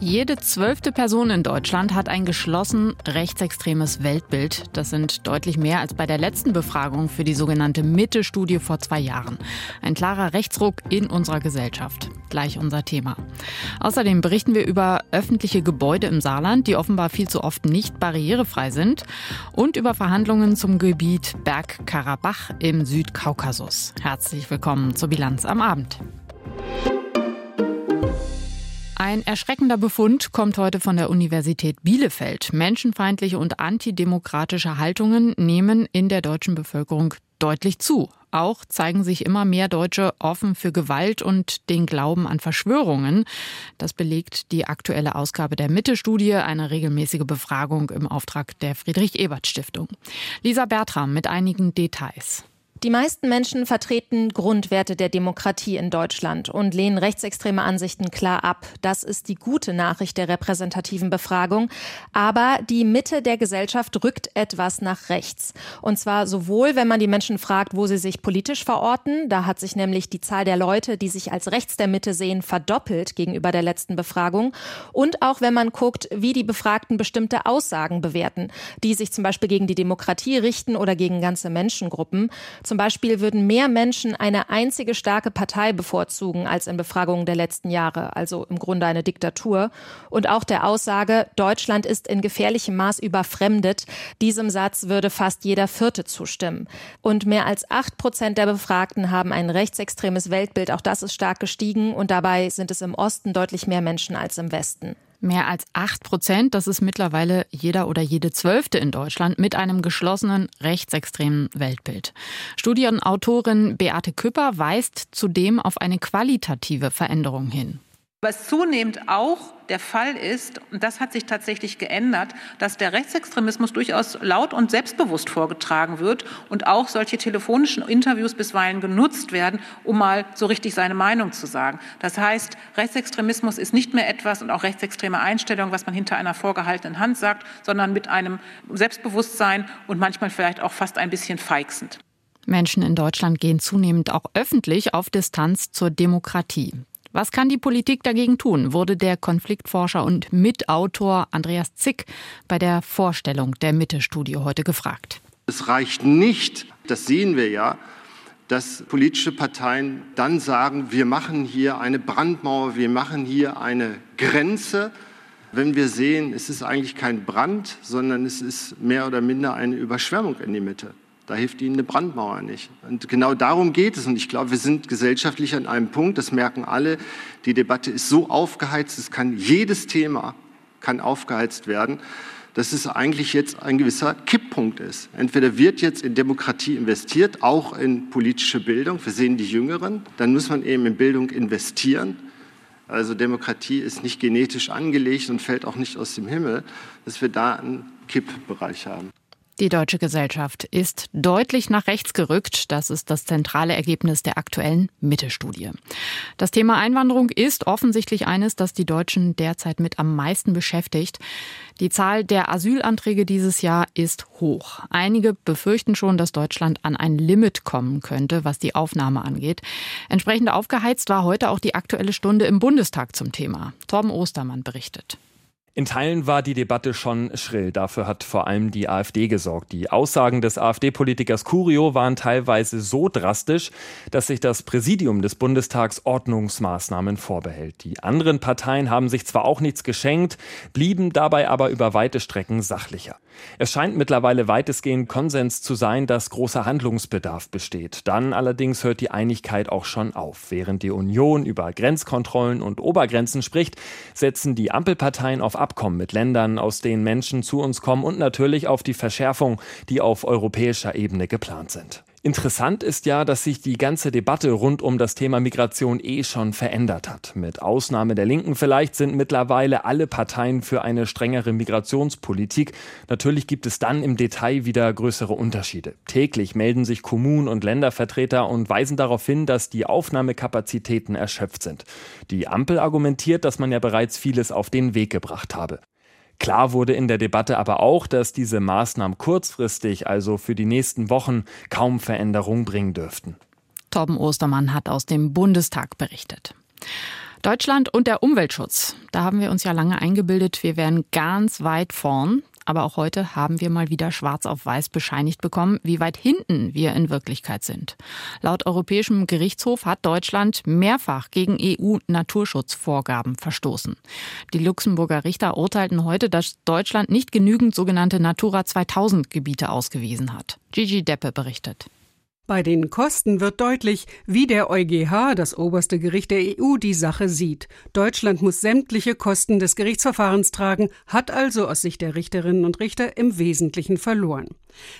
Jede zwölfte Person in Deutschland hat ein geschlossen rechtsextremes Weltbild. Das sind deutlich mehr als bei der letzten Befragung für die sogenannte Mitte-Studie vor zwei Jahren. Ein klarer Rechtsruck in unserer Gesellschaft. Gleich unser Thema. Außerdem berichten wir über öffentliche Gebäude im Saarland, die offenbar viel zu oft nicht barrierefrei sind. Und über Verhandlungen zum Gebiet Bergkarabach im Südkaukasus. Herzlich willkommen zur Bilanz am Abend. Ein erschreckender Befund kommt heute von der Universität Bielefeld. Menschenfeindliche und antidemokratische Haltungen nehmen in der deutschen Bevölkerung deutlich zu. Auch zeigen sich immer mehr Deutsche offen für Gewalt und den Glauben an Verschwörungen. Das belegt die aktuelle Ausgabe der Mitte-Studie, eine regelmäßige Befragung im Auftrag der Friedrich-Ebert-Stiftung. Lisa Bertram mit einigen Details. Die meisten Menschen vertreten Grundwerte der Demokratie in Deutschland und lehnen rechtsextreme Ansichten klar ab. Das ist die gute Nachricht der repräsentativen Befragung. Aber die Mitte der Gesellschaft rückt etwas nach rechts. Und zwar sowohl, wenn man die Menschen fragt, wo sie sich politisch verorten. Da hat sich nämlich die Zahl der Leute, die sich als rechts der Mitte sehen, verdoppelt gegenüber der letzten Befragung. Und auch wenn man guckt, wie die Befragten bestimmte Aussagen bewerten, die sich zum Beispiel gegen die Demokratie richten oder gegen ganze Menschengruppen. Zum Beispiel würden mehr Menschen eine einzige starke Partei bevorzugen als in Befragungen der letzten Jahre, also im Grunde eine Diktatur. Und auch der Aussage, Deutschland ist in gefährlichem Maß überfremdet, diesem Satz würde fast jeder Vierte zustimmen. Und mehr als acht Prozent der Befragten haben ein rechtsextremes Weltbild, auch das ist stark gestiegen und dabei sind es im Osten deutlich mehr Menschen als im Westen. Mehr als acht Prozent, das ist mittlerweile jeder oder jede Zwölfte in Deutschland mit einem geschlossenen rechtsextremen Weltbild. Studienautorin Beate Küpper weist zudem auf eine qualitative Veränderung hin. Was zunehmend auch der Fall ist, und das hat sich tatsächlich geändert, dass der Rechtsextremismus durchaus laut und selbstbewusst vorgetragen wird und auch solche telefonischen Interviews bisweilen genutzt werden, um mal so richtig seine Meinung zu sagen. Das heißt, Rechtsextremismus ist nicht mehr etwas und auch rechtsextreme Einstellungen, was man hinter einer vorgehaltenen Hand sagt, sondern mit einem Selbstbewusstsein und manchmal vielleicht auch fast ein bisschen feixend. Menschen in Deutschland gehen zunehmend auch öffentlich auf Distanz zur Demokratie. Was kann die Politik dagegen tun, wurde der Konfliktforscher und Mitautor Andreas Zick bei der Vorstellung der Mitte-Studie heute gefragt. Es reicht nicht, das sehen wir ja, dass politische Parteien dann sagen, wir machen hier eine Brandmauer, wir machen hier eine Grenze, wenn wir sehen, es ist eigentlich kein Brand, sondern es ist mehr oder minder eine Überschwemmung in die Mitte. Da hilft ihnen eine Brandmauer nicht. Und genau darum geht es. Und ich glaube, wir sind gesellschaftlich an einem Punkt, das merken alle. Die Debatte ist so aufgeheizt, es kann jedes Thema kann aufgeheizt werden, dass es eigentlich jetzt ein gewisser Kipppunkt ist. Entweder wird jetzt in Demokratie investiert, auch in politische Bildung. Wir sehen die Jüngeren. Dann muss man eben in Bildung investieren. Also Demokratie ist nicht genetisch angelegt und fällt auch nicht aus dem Himmel, dass wir da einen Kippbereich haben. Die deutsche Gesellschaft ist deutlich nach rechts gerückt. Das ist das zentrale Ergebnis der aktuellen Mitte-Studie. Das Thema Einwanderung ist offensichtlich eines, das die Deutschen derzeit mit am meisten beschäftigt. Die Zahl der Asylanträge dieses Jahr ist hoch. Einige befürchten schon, dass Deutschland an ein Limit kommen könnte, was die Aufnahme angeht. Entsprechend aufgeheizt war heute auch die aktuelle Stunde im Bundestag zum Thema. Torben Ostermann berichtet. In Teilen war die Debatte schon schrill. Dafür hat vor allem die AfD gesorgt. Die Aussagen des AfD-Politikers Curio waren teilweise so drastisch, dass sich das Präsidium des Bundestags Ordnungsmaßnahmen vorbehält. Die anderen Parteien haben sich zwar auch nichts geschenkt, blieben dabei aber über weite Strecken sachlicher. Es scheint mittlerweile weitestgehend Konsens zu sein, dass großer Handlungsbedarf besteht. Dann allerdings hört die Einigkeit auch schon auf. Während die Union über Grenzkontrollen und Obergrenzen spricht, setzen die Ampelparteien auf Abkommen mit Ländern, aus denen Menschen zu uns kommen und natürlich auf die Verschärfung, die auf europäischer Ebene geplant sind. Interessant ist ja, dass sich die ganze Debatte rund um das Thema Migration eh schon verändert hat. Mit Ausnahme der Linken vielleicht sind mittlerweile alle Parteien für eine strengere Migrationspolitik. Natürlich gibt es dann im Detail wieder größere Unterschiede. Täglich melden sich Kommunen und Ländervertreter und weisen darauf hin, dass die Aufnahmekapazitäten erschöpft sind. Die Ampel argumentiert, dass man ja bereits vieles auf den Weg gebracht habe. Klar wurde in der Debatte aber auch, dass diese Maßnahmen kurzfristig, also für die nächsten Wochen, kaum Veränderung bringen dürften. Torben Ostermann hat aus dem Bundestag berichtet. Deutschland und der Umweltschutz. Da haben wir uns ja lange eingebildet, wir wären ganz weit vorn. Aber auch heute haben wir mal wieder schwarz auf weiß bescheinigt bekommen, wie weit hinten wir in Wirklichkeit sind. Laut Europäischem Gerichtshof hat Deutschland mehrfach gegen EU-Naturschutzvorgaben verstoßen. Die Luxemburger Richter urteilten heute, dass Deutschland nicht genügend sogenannte Natura 2000 Gebiete ausgewiesen hat. Gigi Deppe berichtet. Bei den Kosten wird deutlich, wie der EuGH, das oberste Gericht der EU, die Sache sieht. Deutschland muss sämtliche Kosten des Gerichtsverfahrens tragen, hat also aus Sicht der Richterinnen und Richter im Wesentlichen verloren.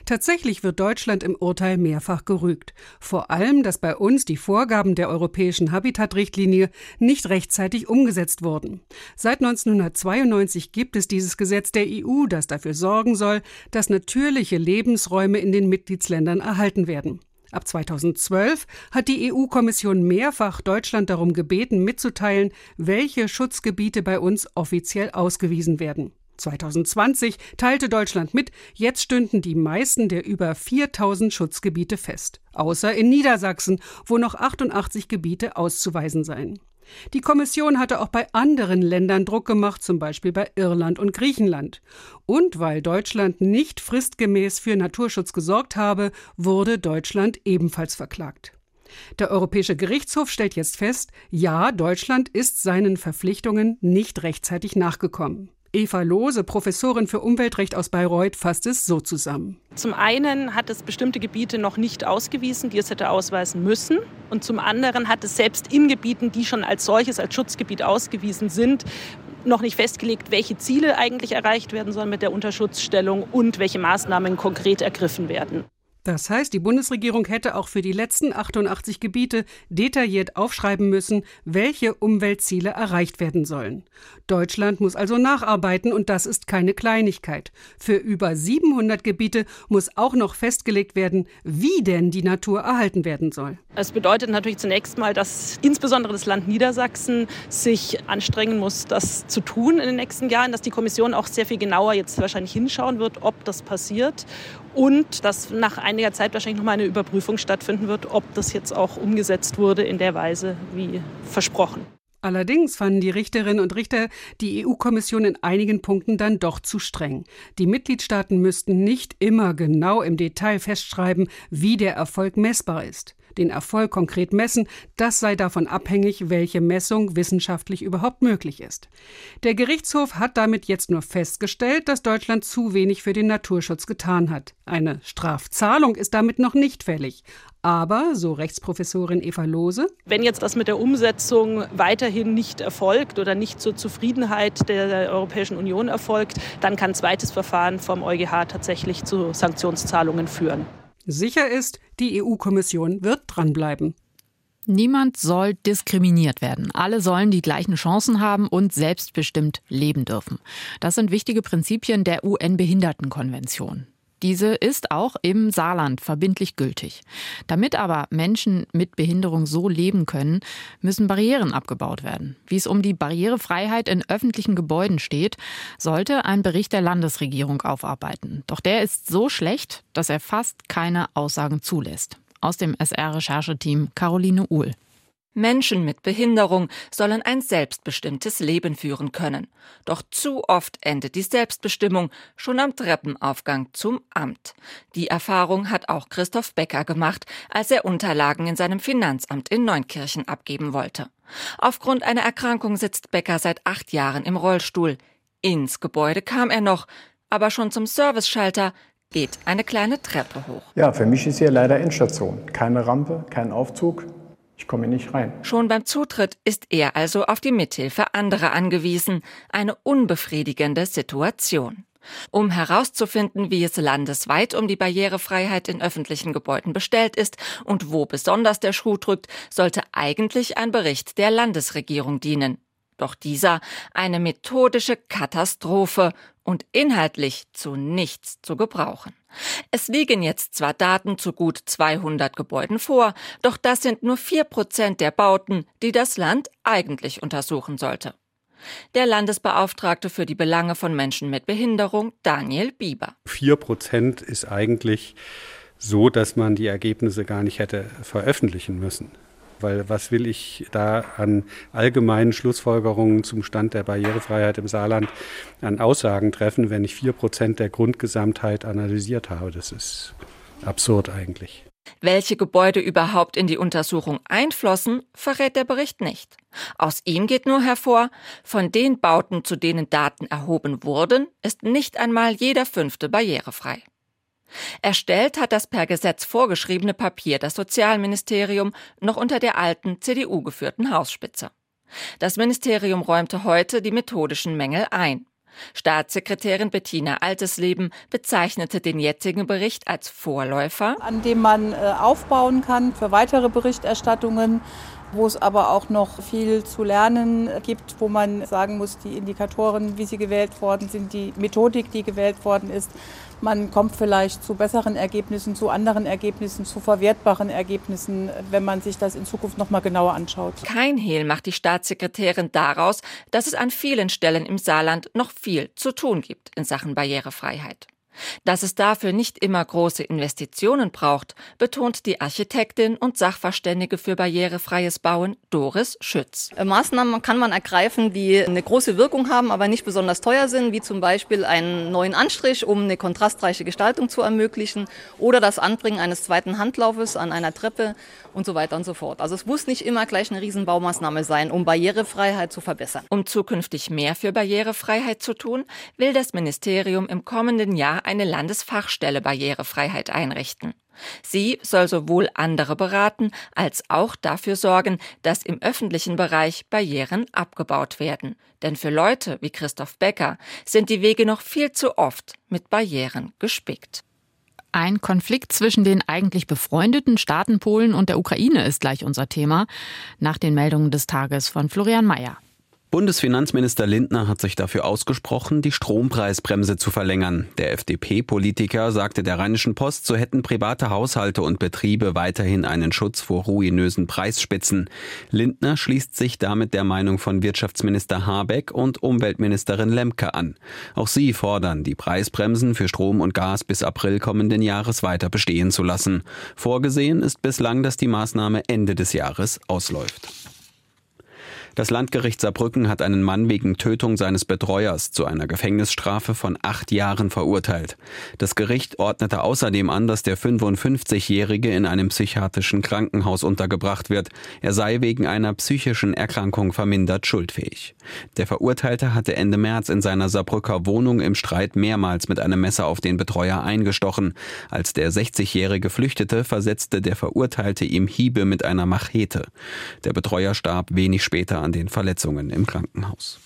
Tatsächlich wird Deutschland im Urteil mehrfach gerügt. Vor allem, dass bei uns die Vorgaben der europäischen Habitatrichtlinie nicht rechtzeitig umgesetzt wurden. Seit 1992 gibt es dieses Gesetz der EU, das dafür sorgen soll, dass natürliche Lebensräume in den Mitgliedsländern erhalten werden. Ab 2012 hat die EU-Kommission mehrfach Deutschland darum gebeten, mitzuteilen, welche Schutzgebiete bei uns offiziell ausgewiesen werden. 2020 teilte Deutschland mit, jetzt stünden die meisten der über 4000 Schutzgebiete fest, außer in Niedersachsen, wo noch 88 Gebiete auszuweisen seien. Die Kommission hatte auch bei anderen Ländern Druck gemacht, zum Beispiel bei Irland und Griechenland. Und weil Deutschland nicht fristgemäß für Naturschutz gesorgt habe, wurde Deutschland ebenfalls verklagt. Der Europäische Gerichtshof stellt jetzt fest, ja, Deutschland ist seinen Verpflichtungen nicht rechtzeitig nachgekommen. Eva Lohse, Professorin für Umweltrecht aus Bayreuth, fasst es so zusammen. Zum einen hat es bestimmte Gebiete noch nicht ausgewiesen, die es hätte ausweisen müssen. Und zum anderen hat es selbst in Gebieten, die schon als solches, als Schutzgebiet ausgewiesen sind, noch nicht festgelegt, welche Ziele eigentlich erreicht werden sollen mit der Unterschutzstellung und welche Maßnahmen konkret ergriffen werden. Das heißt, die Bundesregierung hätte auch für die letzten 88 Gebiete detailliert aufschreiben müssen, welche Umweltziele erreicht werden sollen. Deutschland muss also nacharbeiten und das ist keine Kleinigkeit. Für über 700 Gebiete muss auch noch festgelegt werden, wie denn die Natur erhalten werden soll. Es bedeutet natürlich zunächst mal, dass insbesondere das Land Niedersachsen sich anstrengen muss, das zu tun in den nächsten Jahren, dass die Kommission auch sehr viel genauer jetzt wahrscheinlich hinschauen wird, ob das passiert und dass nach einiger Zeit wahrscheinlich noch mal eine Überprüfung stattfinden wird, ob das jetzt auch umgesetzt wurde in der Weise wie versprochen. Allerdings fanden die Richterinnen und Richter die EU-Kommission in einigen Punkten dann doch zu streng. Die Mitgliedstaaten müssten nicht immer genau im Detail festschreiben, wie der Erfolg messbar ist den Erfolg konkret messen, das sei davon abhängig, welche Messung wissenschaftlich überhaupt möglich ist. Der Gerichtshof hat damit jetzt nur festgestellt, dass Deutschland zu wenig für den Naturschutz getan hat. Eine Strafzahlung ist damit noch nicht fällig. Aber, so Rechtsprofessorin Eva Lose, wenn jetzt das mit der Umsetzung weiterhin nicht erfolgt oder nicht zur Zufriedenheit der Europäischen Union erfolgt, dann kann zweites Verfahren vom EuGH tatsächlich zu Sanktionszahlungen führen. Sicher ist, die EU-Kommission wird dranbleiben. Niemand soll diskriminiert werden. Alle sollen die gleichen Chancen haben und selbstbestimmt leben dürfen. Das sind wichtige Prinzipien der UN-Behindertenkonvention. Diese ist auch im Saarland verbindlich gültig. Damit aber Menschen mit Behinderung so leben können, müssen Barrieren abgebaut werden. Wie es um die Barrierefreiheit in öffentlichen Gebäuden steht, sollte ein Bericht der Landesregierung aufarbeiten. Doch der ist so schlecht, dass er fast keine Aussagen zulässt. Aus dem SR-Rechercheteam Caroline Uhl. Menschen mit Behinderung sollen ein selbstbestimmtes Leben führen können. Doch zu oft endet die Selbstbestimmung schon am Treppenaufgang zum Amt. Die Erfahrung hat auch Christoph Becker gemacht, als er Unterlagen in seinem Finanzamt in Neunkirchen abgeben wollte. Aufgrund einer Erkrankung sitzt Becker seit acht Jahren im Rollstuhl. Ins Gebäude kam er noch, aber schon zum Serviceschalter geht eine kleine Treppe hoch. Ja, für mich ist hier leider Endstation. Keine Rampe, kein Aufzug, ich komme nicht rein. Schon beim Zutritt ist er also auf die Mithilfe anderer angewiesen. Eine unbefriedigende Situation. Um herauszufinden, wie es landesweit um die Barrierefreiheit in öffentlichen Gebäuden bestellt ist und wo besonders der Schuh drückt, sollte eigentlich ein Bericht der Landesregierung dienen. Doch dieser eine methodische Katastrophe und inhaltlich zu nichts zu gebrauchen. Es liegen jetzt zwar Daten zu gut 200 Gebäuden vor, doch das sind nur vier Prozent der Bauten, die das Land eigentlich untersuchen sollte. Der Landesbeauftragte für die Belange von Menschen mit Behinderung, Daniel Bieber. Vier Prozent ist eigentlich so, dass man die Ergebnisse gar nicht hätte veröffentlichen müssen. Weil was will ich da an allgemeinen Schlussfolgerungen zum Stand der Barrierefreiheit im Saarland an Aussagen treffen, wenn ich vier Prozent der Grundgesamtheit analysiert habe? Das ist absurd eigentlich. Welche Gebäude überhaupt in die Untersuchung einflossen, verrät der Bericht nicht. Aus ihm geht nur hervor, von den Bauten, zu denen Daten erhoben wurden, ist nicht einmal jeder fünfte barrierefrei. Erstellt hat das per Gesetz vorgeschriebene Papier das Sozialministerium noch unter der alten CDU geführten Hausspitze. Das Ministerium räumte heute die methodischen Mängel ein. Staatssekretärin Bettina Altesleben bezeichnete den jetzigen Bericht als Vorläufer, an dem man äh, aufbauen kann für weitere Berichterstattungen wo es aber auch noch viel zu lernen gibt, wo man sagen muss, die Indikatoren, wie sie gewählt worden sind, die Methodik, die gewählt worden ist, man kommt vielleicht zu besseren Ergebnissen, zu anderen Ergebnissen, zu verwertbaren Ergebnissen, wenn man sich das in Zukunft noch mal genauer anschaut. Kein Hehl macht die Staatssekretärin daraus, dass es an vielen Stellen im Saarland noch viel zu tun gibt in Sachen Barrierefreiheit. Dass es dafür nicht immer große Investitionen braucht, betont die Architektin und Sachverständige für barrierefreies Bauen Doris Schütz. Äh, Maßnahmen kann man ergreifen, die eine große Wirkung haben, aber nicht besonders teuer sind, wie zum Beispiel einen neuen Anstrich, um eine kontrastreiche Gestaltung zu ermöglichen oder das Anbringen eines zweiten Handlaufes an einer Treppe und so weiter und so fort. Also es muss nicht immer gleich eine Riesenbaumaßnahme sein, um Barrierefreiheit zu verbessern. Um zukünftig mehr für Barrierefreiheit zu tun, will das Ministerium im kommenden Jahr eine Landesfachstelle Barrierefreiheit einrichten. Sie soll sowohl andere beraten als auch dafür sorgen, dass im öffentlichen Bereich Barrieren abgebaut werden. Denn für Leute wie Christoph Becker sind die Wege noch viel zu oft mit Barrieren gespickt. Ein Konflikt zwischen den eigentlich befreundeten Staaten Polen und der Ukraine ist gleich unser Thema, nach den Meldungen des Tages von Florian Mayer. Bundesfinanzminister Lindner hat sich dafür ausgesprochen, die Strompreisbremse zu verlängern. Der FDP-Politiker sagte der Rheinischen Post, so hätten private Haushalte und Betriebe weiterhin einen Schutz vor ruinösen Preisspitzen. Lindner schließt sich damit der Meinung von Wirtschaftsminister Habeck und Umweltministerin Lemke an. Auch sie fordern, die Preisbremsen für Strom und Gas bis April kommenden Jahres weiter bestehen zu lassen. Vorgesehen ist bislang, dass die Maßnahme Ende des Jahres ausläuft. Das Landgericht Saarbrücken hat einen Mann wegen Tötung seines Betreuers zu einer Gefängnisstrafe von acht Jahren verurteilt. Das Gericht ordnete außerdem an, dass der 55-Jährige in einem psychiatrischen Krankenhaus untergebracht wird. Er sei wegen einer psychischen Erkrankung vermindert schuldfähig. Der Verurteilte hatte Ende März in seiner Saarbrücker Wohnung im Streit mehrmals mit einem Messer auf den Betreuer eingestochen. Als der 60-Jährige flüchtete, versetzte der Verurteilte ihm Hiebe mit einer Machete. Der Betreuer starb wenig später an den Verletzungen im Krankenhaus.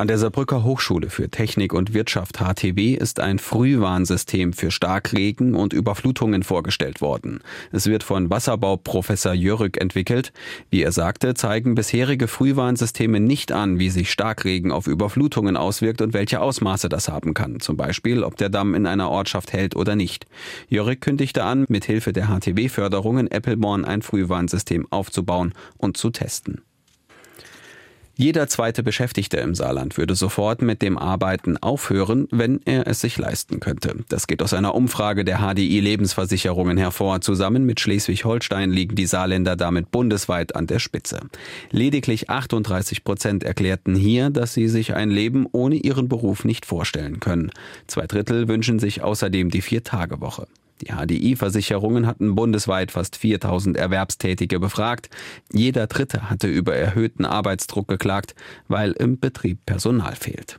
An der Saarbrücker Hochschule für Technik und Wirtschaft HTW ist ein Frühwarnsystem für Starkregen und Überflutungen vorgestellt worden. Es wird von Wasserbauprofessor Jörg entwickelt. Wie er sagte, zeigen bisherige Frühwarnsysteme nicht an, wie sich Starkregen auf Überflutungen auswirkt und welche Ausmaße das haben kann. Zum Beispiel, ob der Damm in einer Ortschaft hält oder nicht. Jörg kündigte an, mit Hilfe der HTW-Förderung in Eppelborn ein Frühwarnsystem aufzubauen und zu testen. Jeder zweite Beschäftigte im Saarland würde sofort mit dem Arbeiten aufhören, wenn er es sich leisten könnte. Das geht aus einer Umfrage der HDI Lebensversicherungen hervor. Zusammen mit Schleswig-Holstein liegen die Saarländer damit bundesweit an der Spitze. Lediglich 38 Prozent erklärten hier, dass sie sich ein Leben ohne ihren Beruf nicht vorstellen können. Zwei Drittel wünschen sich außerdem die Vier-Tage-Woche. Die HDI-Versicherungen hatten bundesweit fast 4000 Erwerbstätige befragt. Jeder Dritte hatte über erhöhten Arbeitsdruck geklagt, weil im Betrieb Personal fehlt.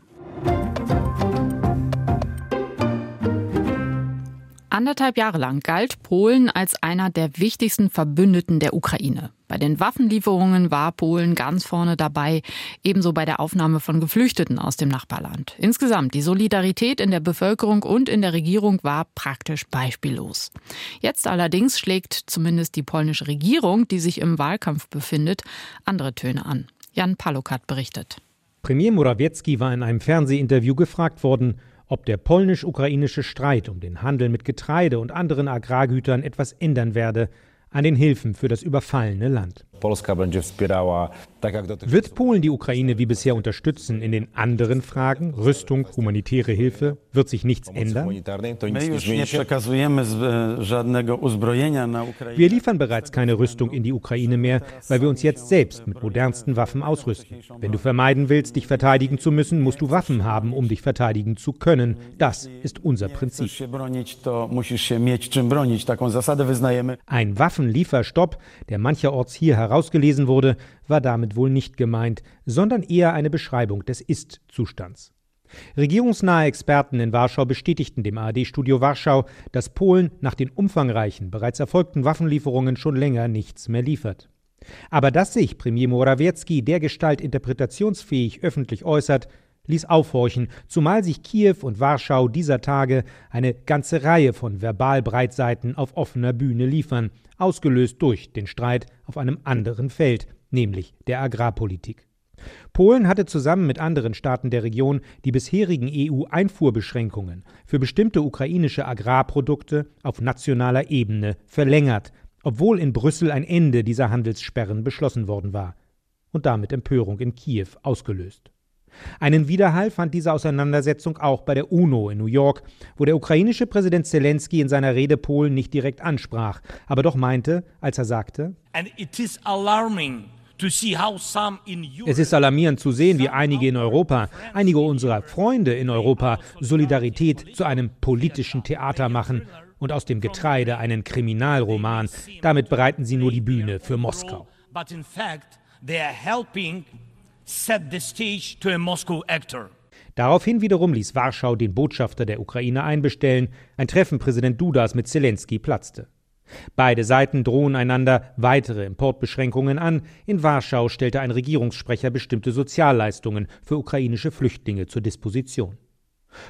Anderthalb Jahre lang galt Polen als einer der wichtigsten Verbündeten der Ukraine. Bei den Waffenlieferungen war Polen ganz vorne dabei, ebenso bei der Aufnahme von Geflüchteten aus dem Nachbarland. Insgesamt die Solidarität in der Bevölkerung und in der Regierung war praktisch beispiellos. Jetzt allerdings schlägt zumindest die polnische Regierung, die sich im Wahlkampf befindet, andere Töne an. Jan Palukat berichtet. Premier Morawiecki war in einem Fernsehinterview gefragt worden, ob der polnisch-ukrainische Streit um den Handel mit Getreide und anderen Agrargütern etwas ändern werde an den Hilfen für das überfallene Land. Wird Polen die Ukraine wie bisher unterstützen in den anderen Fragen, Rüstung, humanitäre Hilfe? Wird sich nichts ändern? Wir liefern bereits keine Rüstung in die Ukraine mehr, weil wir uns jetzt selbst mit modernsten Waffen ausrüsten. Wenn du vermeiden willst, dich verteidigen zu müssen, musst du Waffen haben, um dich verteidigen zu können. Das ist unser Prinzip. Ein Waffenlieferstopp, der mancherorts hier herausgelesen wurde, war damit wohl nicht gemeint, sondern eher eine Beschreibung des Ist-Zustands. Regierungsnahe Experten in Warschau bestätigten dem ARD-Studio Warschau, dass Polen nach den umfangreichen, bereits erfolgten Waffenlieferungen schon länger nichts mehr liefert. Aber dass sich Premier Morawiecki dergestalt interpretationsfähig öffentlich äußert, ließ aufhorchen, zumal sich Kiew und Warschau dieser Tage eine ganze Reihe von Verbalbreitseiten auf offener Bühne liefern, ausgelöst durch den Streit auf einem anderen Feld, nämlich der Agrarpolitik. Polen hatte zusammen mit anderen Staaten der Region die bisherigen EU-Einfuhrbeschränkungen für bestimmte ukrainische Agrarprodukte auf nationaler Ebene verlängert, obwohl in Brüssel ein Ende dieser Handelssperren beschlossen worden war und damit Empörung in Kiew ausgelöst. Einen Widerhall fand diese Auseinandersetzung auch bei der UNO in New York, wo der ukrainische Präsident Zelensky in seiner Rede Polen nicht direkt ansprach, aber doch meinte, als er sagte, es ist alarmierend zu sehen, wie einige in Europa, einige unserer Freunde in Europa Solidarität zu einem politischen Theater machen und aus dem Getreide einen Kriminalroman. Damit bereiten sie nur die Bühne für Moskau. Daraufhin wiederum ließ Warschau den Botschafter der Ukraine einbestellen. Ein Treffen Präsident Dudas mit Zelensky platzte. Beide Seiten drohen einander weitere Importbeschränkungen an. In Warschau stellte ein Regierungssprecher bestimmte Sozialleistungen für ukrainische Flüchtlinge zur Disposition.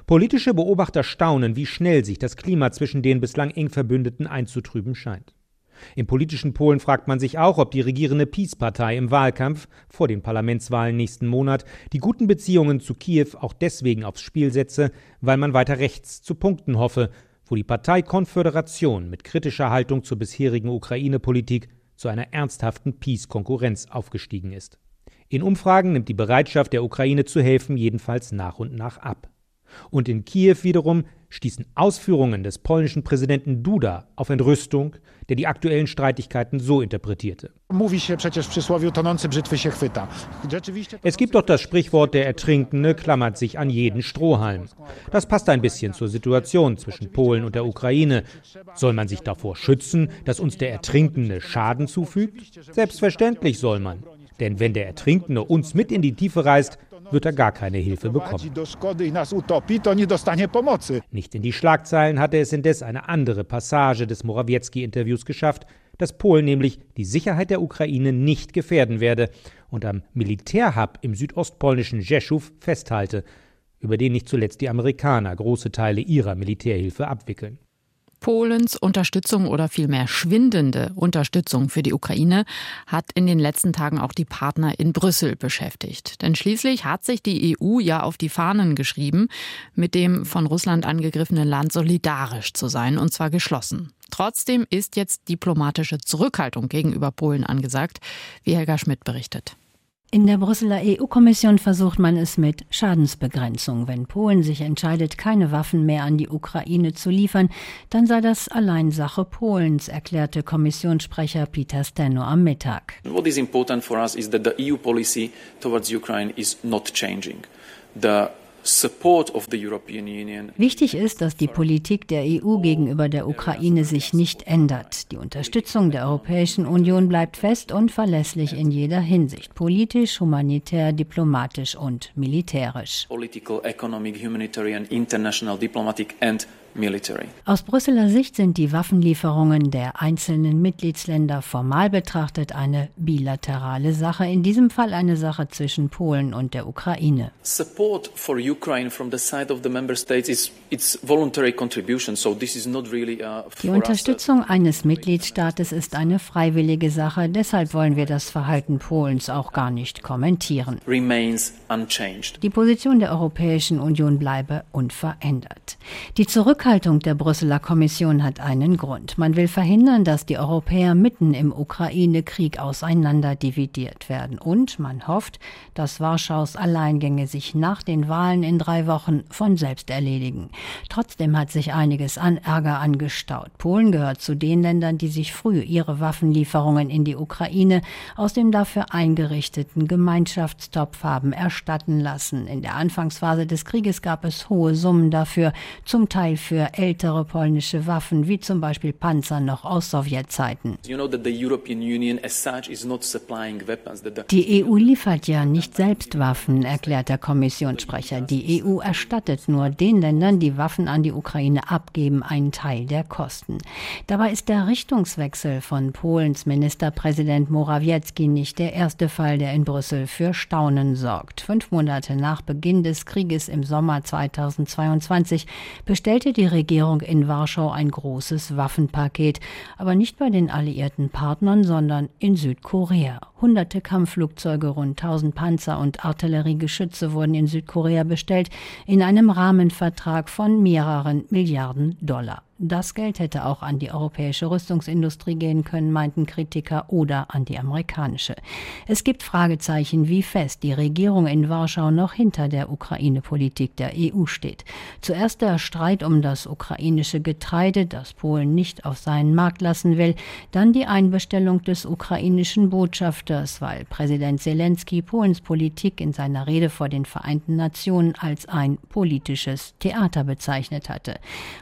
Politische Beobachter staunen, wie schnell sich das Klima zwischen den bislang eng Verbündeten einzutrüben scheint. Im politischen Polen fragt man sich auch, ob die regierende Peace-Partei im Wahlkampf vor den Parlamentswahlen nächsten Monat die guten Beziehungen zu Kiew auch deswegen aufs Spiel setze, weil man weiter rechts zu punkten hoffe, wo die Partei Konföderation mit kritischer Haltung zur bisherigen Ukraine-Politik zu einer ernsthaften Peace-Konkurrenz aufgestiegen ist. In Umfragen nimmt die Bereitschaft der Ukraine zu helfen jedenfalls nach und nach ab. Und in Kiew wiederum stießen Ausführungen des polnischen Präsidenten Duda auf Entrüstung, der die aktuellen Streitigkeiten so interpretierte. Es gibt doch das Sprichwort, der Ertrinkende klammert sich an jeden Strohhalm. Das passt ein bisschen zur Situation zwischen Polen und der Ukraine. Soll man sich davor schützen, dass uns der Ertrinkende Schaden zufügt? Selbstverständlich soll man. Denn wenn der Ertrinkende uns mit in die Tiefe reißt, wird er gar keine Hilfe bekommen. Nicht in die Schlagzeilen hatte es indes eine andere Passage des Morawiecki-Interviews geschafft, dass Polen nämlich die Sicherheit der Ukraine nicht gefährden werde und am Militärhub im südostpolnischen Rzeszów festhalte, über den nicht zuletzt die Amerikaner große Teile ihrer Militärhilfe abwickeln. Polens Unterstützung oder vielmehr schwindende Unterstützung für die Ukraine hat in den letzten Tagen auch die Partner in Brüssel beschäftigt. Denn schließlich hat sich die EU ja auf die Fahnen geschrieben, mit dem von Russland angegriffenen Land solidarisch zu sein, und zwar geschlossen. Trotzdem ist jetzt diplomatische Zurückhaltung gegenüber Polen angesagt, wie Helga Schmidt berichtet. In der Brüsseler EU-Kommission versucht man es mit Schadensbegrenzung. Wenn Polen sich entscheidet, keine Waffen mehr an die Ukraine zu liefern, dann sei das allein Sache Polens, erklärte Kommissionssprecher Peter Steno am Mittag. What is important for us is that the EU policy towards Ukraine is not changing. The Wichtig ist, dass die Politik der EU gegenüber der Ukraine sich nicht ändert. Die Unterstützung der Europäischen Union bleibt fest und verlässlich in jeder Hinsicht, politisch, humanitär, diplomatisch und militärisch. Political, economic, humanitarian, international, diplomatic and military. Aus Brüsseler Sicht sind die Waffenlieferungen der einzelnen Mitgliedsländer formal betrachtet eine bilaterale Sache, in diesem Fall eine Sache zwischen Polen und der Ukraine. Support for Ukraine from the side of the member states is it's voluntary contribution, so this is not really uh, Die Unterstützung eines Mitgliedstaates ist eine freiwillige Sache, deshalb wollen wir das Verhalten Polens auch gar nicht kommentieren. Remains unchanged. Die Position der Europäischen Union bleibe unverändert. Die Zurück Zurückhaltung der Brüsseler Kommission hat einen Grund. Man will verhindern, dass die Europäer mitten im Ukraine-Krieg auseinanderdividiert werden. Und man hofft, dass Warschaus Alleingänge sich nach den Wahlen in drei Wochen von selbst erledigen. Trotzdem hat sich einiges an Ärger angestaut. Polen gehört zu den Ländern, die sich früh ihre Waffenlieferungen in die Ukraine aus dem dafür eingerichteten Gemeinschaftstopf haben erstatten lassen. In der Anfangsphase des Krieges gab es hohe Summen dafür, zum Teil für ältere polnische Waffen, wie zum Beispiel Panzer noch aus Sowjetzeiten. Die EU liefert ja nicht selbst Waffen, erklärt der Kommissionssprecher. Die EU erstattet nur den Ländern, die Waffen an die Ukraine abgeben, einen Teil der Kosten. Dabei ist der Richtungswechsel von Polens Ministerpräsident Morawiecki nicht der erste Fall, der in Brüssel für Staunen sorgt. Fünf Monate nach Beginn des Krieges im Sommer 2022 bestellte die Regierung in Warschau ein großes Waffenpaket, aber nicht bei den alliierten Partnern, sondern in Südkorea. Hunderte Kampfflugzeuge, rund 1000 Panzer und Artilleriegeschütze wurden in Südkorea bestellt, in einem Rahmenvertrag von mehreren Milliarden Dollar. Das Geld hätte auch an die europäische Rüstungsindustrie gehen können, meinten Kritiker, oder an die amerikanische. Es gibt Fragezeichen, wie fest die Regierung in Warschau noch hinter der Ukraine-Politik der EU steht. Zuerst der Streit um das ukrainische Getreide, das Polen nicht auf seinen Markt lassen will, dann die Einbestellung des ukrainischen Botschafters, weil Präsident Zelensky Polens Politik in seiner Rede vor den Vereinten Nationen als ein politisches Theater bezeichnet hatte.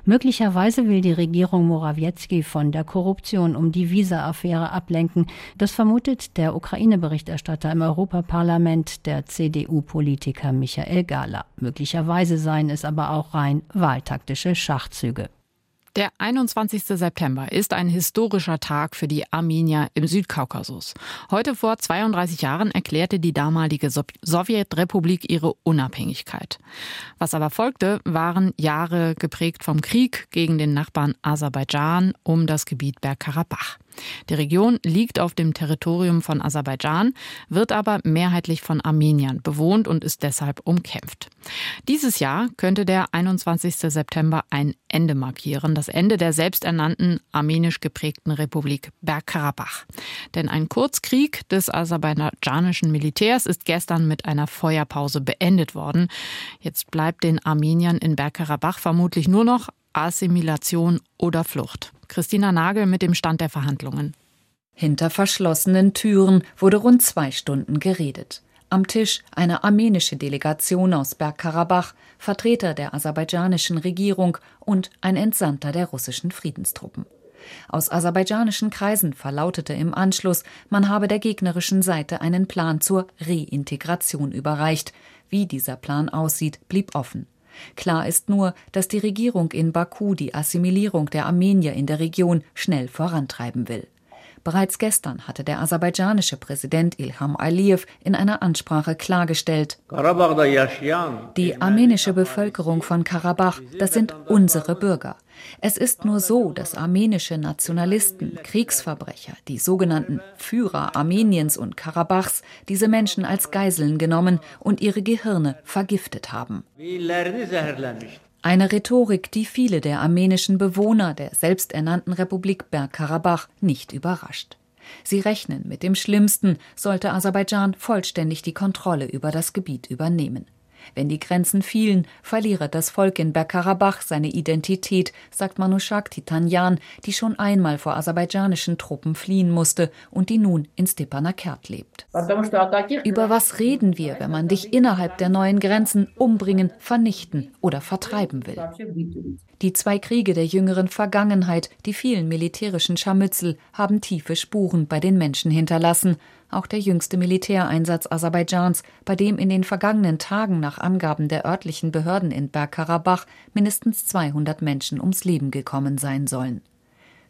Möglicherweise will die Regierung Morawiecki von der Korruption um die Visa-Affäre ablenken. Das vermutet der Ukraine-Berichterstatter im Europaparlament, der CDU-Politiker Michael Gala. Möglicherweise seien es aber auch rein wahltaktische Schachzüge. Der 21. September ist ein historischer Tag für die Armenier im Südkaukasus. Heute vor 32 Jahren erklärte die damalige Sowjetrepublik ihre Unabhängigkeit. Was aber folgte, waren Jahre geprägt vom Krieg gegen den Nachbarn Aserbaidschan um das Gebiet Bergkarabach. Die Region liegt auf dem Territorium von Aserbaidschan, wird aber mehrheitlich von Armeniern bewohnt und ist deshalb umkämpft. Dieses Jahr könnte der 21. September ein Ende markieren, das Ende der selbsternannten armenisch geprägten Republik Bergkarabach. Denn ein Kurzkrieg des aserbaidschanischen Militärs ist gestern mit einer Feuerpause beendet worden. Jetzt bleibt den Armeniern in Bergkarabach vermutlich nur noch Assimilation oder Flucht. Christina Nagel mit dem Stand der Verhandlungen. Hinter verschlossenen Türen wurde rund zwei Stunden geredet. Am Tisch eine armenische Delegation aus Bergkarabach, Vertreter der aserbaidschanischen Regierung und ein Entsandter der russischen Friedenstruppen. Aus aserbaidschanischen Kreisen verlautete im Anschluss, man habe der gegnerischen Seite einen Plan zur Reintegration überreicht. Wie dieser Plan aussieht, blieb offen. Klar ist nur, dass die Regierung in Baku die Assimilierung der Armenier in der Region schnell vorantreiben will. Bereits gestern hatte der aserbaidschanische Präsident Ilham Aliyev in einer Ansprache klargestellt, die armenische Bevölkerung von Karabach, das sind unsere Bürger. Es ist nur so, dass armenische Nationalisten, Kriegsverbrecher, die sogenannten Führer Armeniens und Karabachs, diese Menschen als Geiseln genommen und ihre Gehirne vergiftet haben. Eine Rhetorik, die viele der armenischen Bewohner der selbsternannten Republik Bergkarabach nicht überrascht. Sie rechnen mit dem Schlimmsten, sollte Aserbaidschan vollständig die Kontrolle über das Gebiet übernehmen. Wenn die Grenzen fielen, verliere das Volk in Bergkarabach seine Identität, sagt Manushak Titanjan, die schon einmal vor aserbaidschanischen Truppen fliehen musste und die nun in Stepanakert lebt. Über was reden wir, wenn man dich innerhalb der neuen Grenzen umbringen, vernichten oder vertreiben will? Die zwei Kriege der jüngeren Vergangenheit, die vielen militärischen Scharmützel, haben tiefe Spuren bei den Menschen hinterlassen auch der jüngste Militäreinsatz Aserbaidschans, bei dem in den vergangenen Tagen nach Angaben der örtlichen Behörden in Bergkarabach mindestens 200 Menschen ums Leben gekommen sein sollen.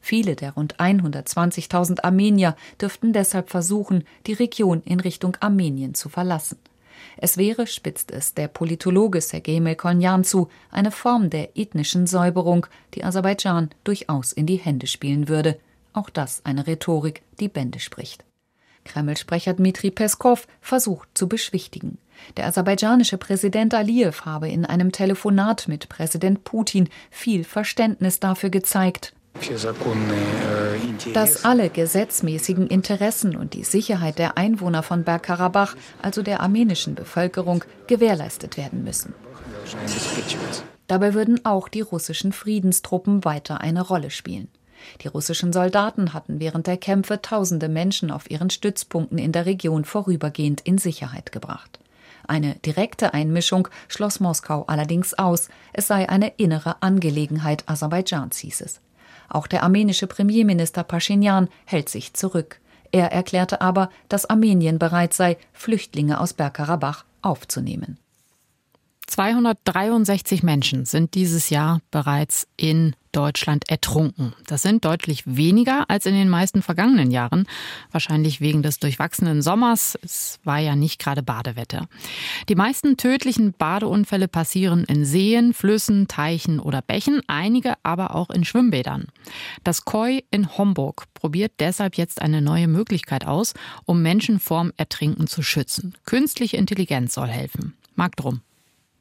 Viele der rund 120.000 Armenier dürften deshalb versuchen, die Region in Richtung Armenien zu verlassen. Es wäre, spitzt es der Politologe Sergei Melkonjan zu, eine Form der ethnischen Säuberung, die Aserbaidschan durchaus in die Hände spielen würde. Auch das eine Rhetorik, die Bände spricht. Kreml-Sprecher Dmitri Peskow versucht zu beschwichtigen. Der aserbaidschanische Präsident Aliyev habe in einem Telefonat mit Präsident Putin viel Verständnis dafür gezeigt, dass alle gesetzmäßigen Interessen und die Sicherheit der Einwohner von Bergkarabach, also der armenischen Bevölkerung, gewährleistet werden müssen. Dabei würden auch die russischen Friedenstruppen weiter eine Rolle spielen. Die russischen Soldaten hatten während der Kämpfe tausende Menschen auf ihren Stützpunkten in der Region vorübergehend in Sicherheit gebracht. Eine direkte Einmischung schloss Moskau allerdings aus, es sei eine innere Angelegenheit Aserbaidschans, hieß es. Auch der armenische Premierminister Pashinyan hält sich zurück. Er erklärte aber, dass Armenien bereit sei, Flüchtlinge aus Bergkarabach aufzunehmen. 263 Menschen sind dieses Jahr bereits in Deutschland ertrunken. Das sind deutlich weniger als in den meisten vergangenen Jahren. Wahrscheinlich wegen des durchwachsenen Sommers. Es war ja nicht gerade Badewetter. Die meisten tödlichen Badeunfälle passieren in Seen, Flüssen, Teichen oder Bächen, einige aber auch in Schwimmbädern. Das Koi in Homburg probiert deshalb jetzt eine neue Möglichkeit aus, um Menschen vorm Ertrinken zu schützen. Künstliche Intelligenz soll helfen. Marc Drum.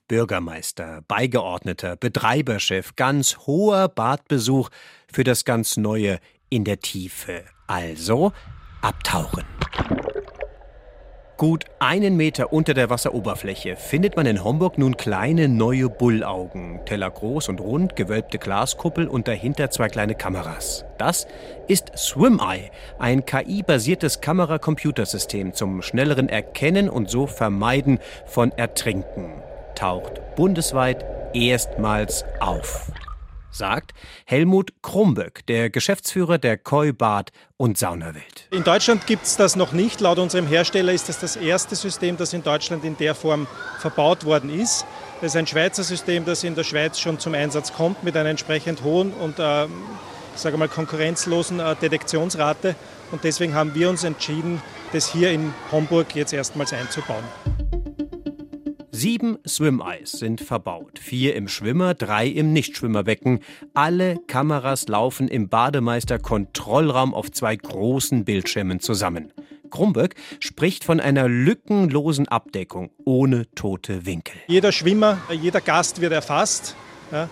Bürgermeister, Beigeordneter, Betreiberchef, ganz hoher Badbesuch für das ganz Neue in der Tiefe. Also abtauchen. Gut einen Meter unter der Wasseroberfläche findet man in Homburg nun kleine neue Bullaugen. Teller groß und rund, gewölbte Glaskuppel und dahinter zwei kleine Kameras. Das ist SwimEye, ein KI-basiertes Kamera-Computersystem zum schnelleren Erkennen und so Vermeiden von Ertrinken taucht bundesweit erstmals auf, sagt Helmut Krumböck, der Geschäftsführer der Koi Bad und Saunawelt. In Deutschland gibt es das noch nicht. Laut unserem Hersteller ist das das erste System, das in Deutschland in der Form verbaut worden ist. Das ist ein Schweizer System, das in der Schweiz schon zum Einsatz kommt mit einer entsprechend hohen und äh, sage mal konkurrenzlosen äh, Detektionsrate. Und deswegen haben wir uns entschieden, das hier in Homburg jetzt erstmals einzubauen. Sieben Swim-Eyes sind verbaut. Vier im Schwimmer, drei im Nichtschwimmerbecken. Alle Kameras laufen im Bademeister-Kontrollraum auf zwei großen Bildschirmen zusammen. Krumböck spricht von einer lückenlosen Abdeckung ohne tote Winkel. Jeder Schwimmer, jeder Gast wird erfasst. Ja,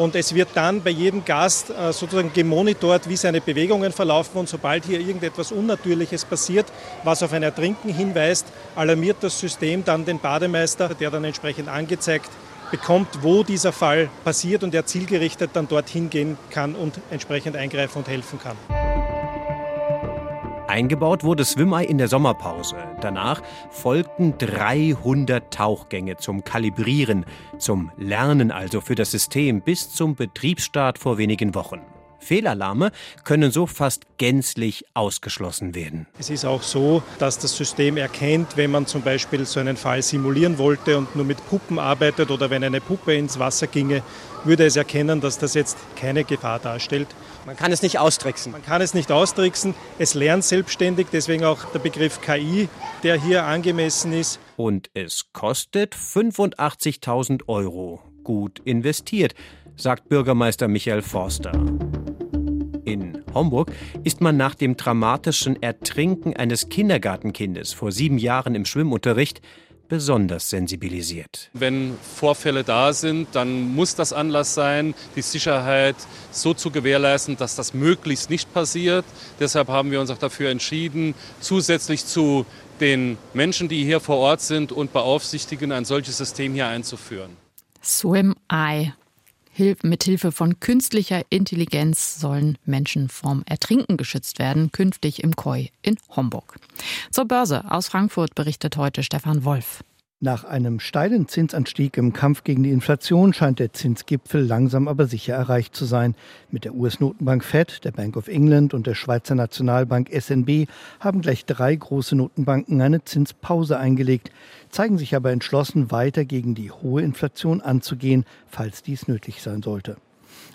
und es wird dann bei jedem Gast äh, sozusagen gemonitort, wie seine Bewegungen verlaufen. Und sobald hier irgendetwas Unnatürliches passiert, was auf ein Ertrinken hinweist, alarmiert das System dann den Bademeister, der dann entsprechend angezeigt bekommt, wo dieser Fall passiert und er zielgerichtet dann dorthin gehen kann und entsprechend eingreifen und helfen kann. Eingebaut wurde Swimei in der Sommerpause. Danach folgten 300 Tauchgänge zum Kalibrieren, zum Lernen also für das System bis zum Betriebsstart vor wenigen Wochen. Fehlalarme können so fast gänzlich ausgeschlossen werden. Es ist auch so, dass das System erkennt, wenn man zum Beispiel so einen Fall simulieren wollte und nur mit Puppen arbeitet oder wenn eine Puppe ins Wasser ginge, würde es erkennen, dass das jetzt keine Gefahr darstellt. Man kann es nicht austricksen. Man kann es nicht austricksen. Es lernt selbstständig, deswegen auch der Begriff KI, der hier angemessen ist. Und es kostet 85.000 Euro. Gut investiert, sagt Bürgermeister Michael Forster. In Homburg ist man nach dem dramatischen Ertrinken eines Kindergartenkindes vor sieben Jahren im Schwimmunterricht besonders sensibilisiert. Wenn Vorfälle da sind, dann muss das Anlass sein, die Sicherheit so zu gewährleisten, dass das möglichst nicht passiert. Deshalb haben wir uns auch dafür entschieden, zusätzlich zu den Menschen, die hier vor Ort sind und beaufsichtigen, ein solches System hier einzuführen. Swim Eye mit Hilfe von künstlicher Intelligenz sollen Menschen vom Ertrinken geschützt werden, künftig im Koi in Homburg. Zur Börse aus Frankfurt berichtet heute Stefan Wolf. Nach einem steilen Zinsanstieg im Kampf gegen die Inflation scheint der Zinsgipfel langsam aber sicher erreicht zu sein. Mit der US-Notenbank Fed, der Bank of England und der Schweizer Nationalbank SNB haben gleich drei große Notenbanken eine Zinspause eingelegt, zeigen sich aber entschlossen, weiter gegen die hohe Inflation anzugehen, falls dies nötig sein sollte.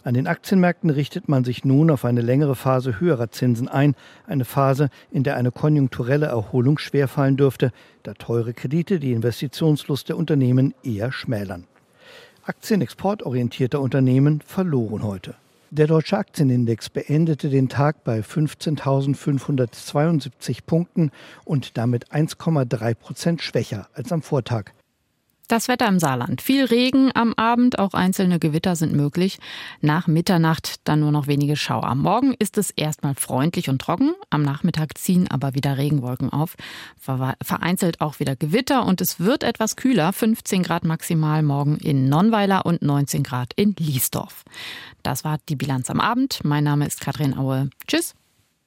An den Aktienmärkten richtet man sich nun auf eine längere Phase höherer Zinsen ein, eine Phase, in der eine konjunkturelle Erholung schwerfallen dürfte, da teure Kredite die Investitionslust der Unternehmen eher schmälern. Aktienexportorientierter Unternehmen verloren heute. Der deutsche Aktienindex beendete den Tag bei 15.572 Punkten und damit 1,3 Prozent schwächer als am Vortag. Das Wetter im Saarland. Viel Regen am Abend, auch einzelne Gewitter sind möglich. Nach Mitternacht dann nur noch wenige Schauer. Morgen ist es erstmal freundlich und trocken. Am Nachmittag ziehen aber wieder Regenwolken auf. Vereinzelt auch wieder Gewitter und es wird etwas kühler. 15 Grad maximal morgen in Nonnweiler und 19 Grad in Liesdorf. Das war die Bilanz am Abend. Mein Name ist Katrin Aue. Tschüss.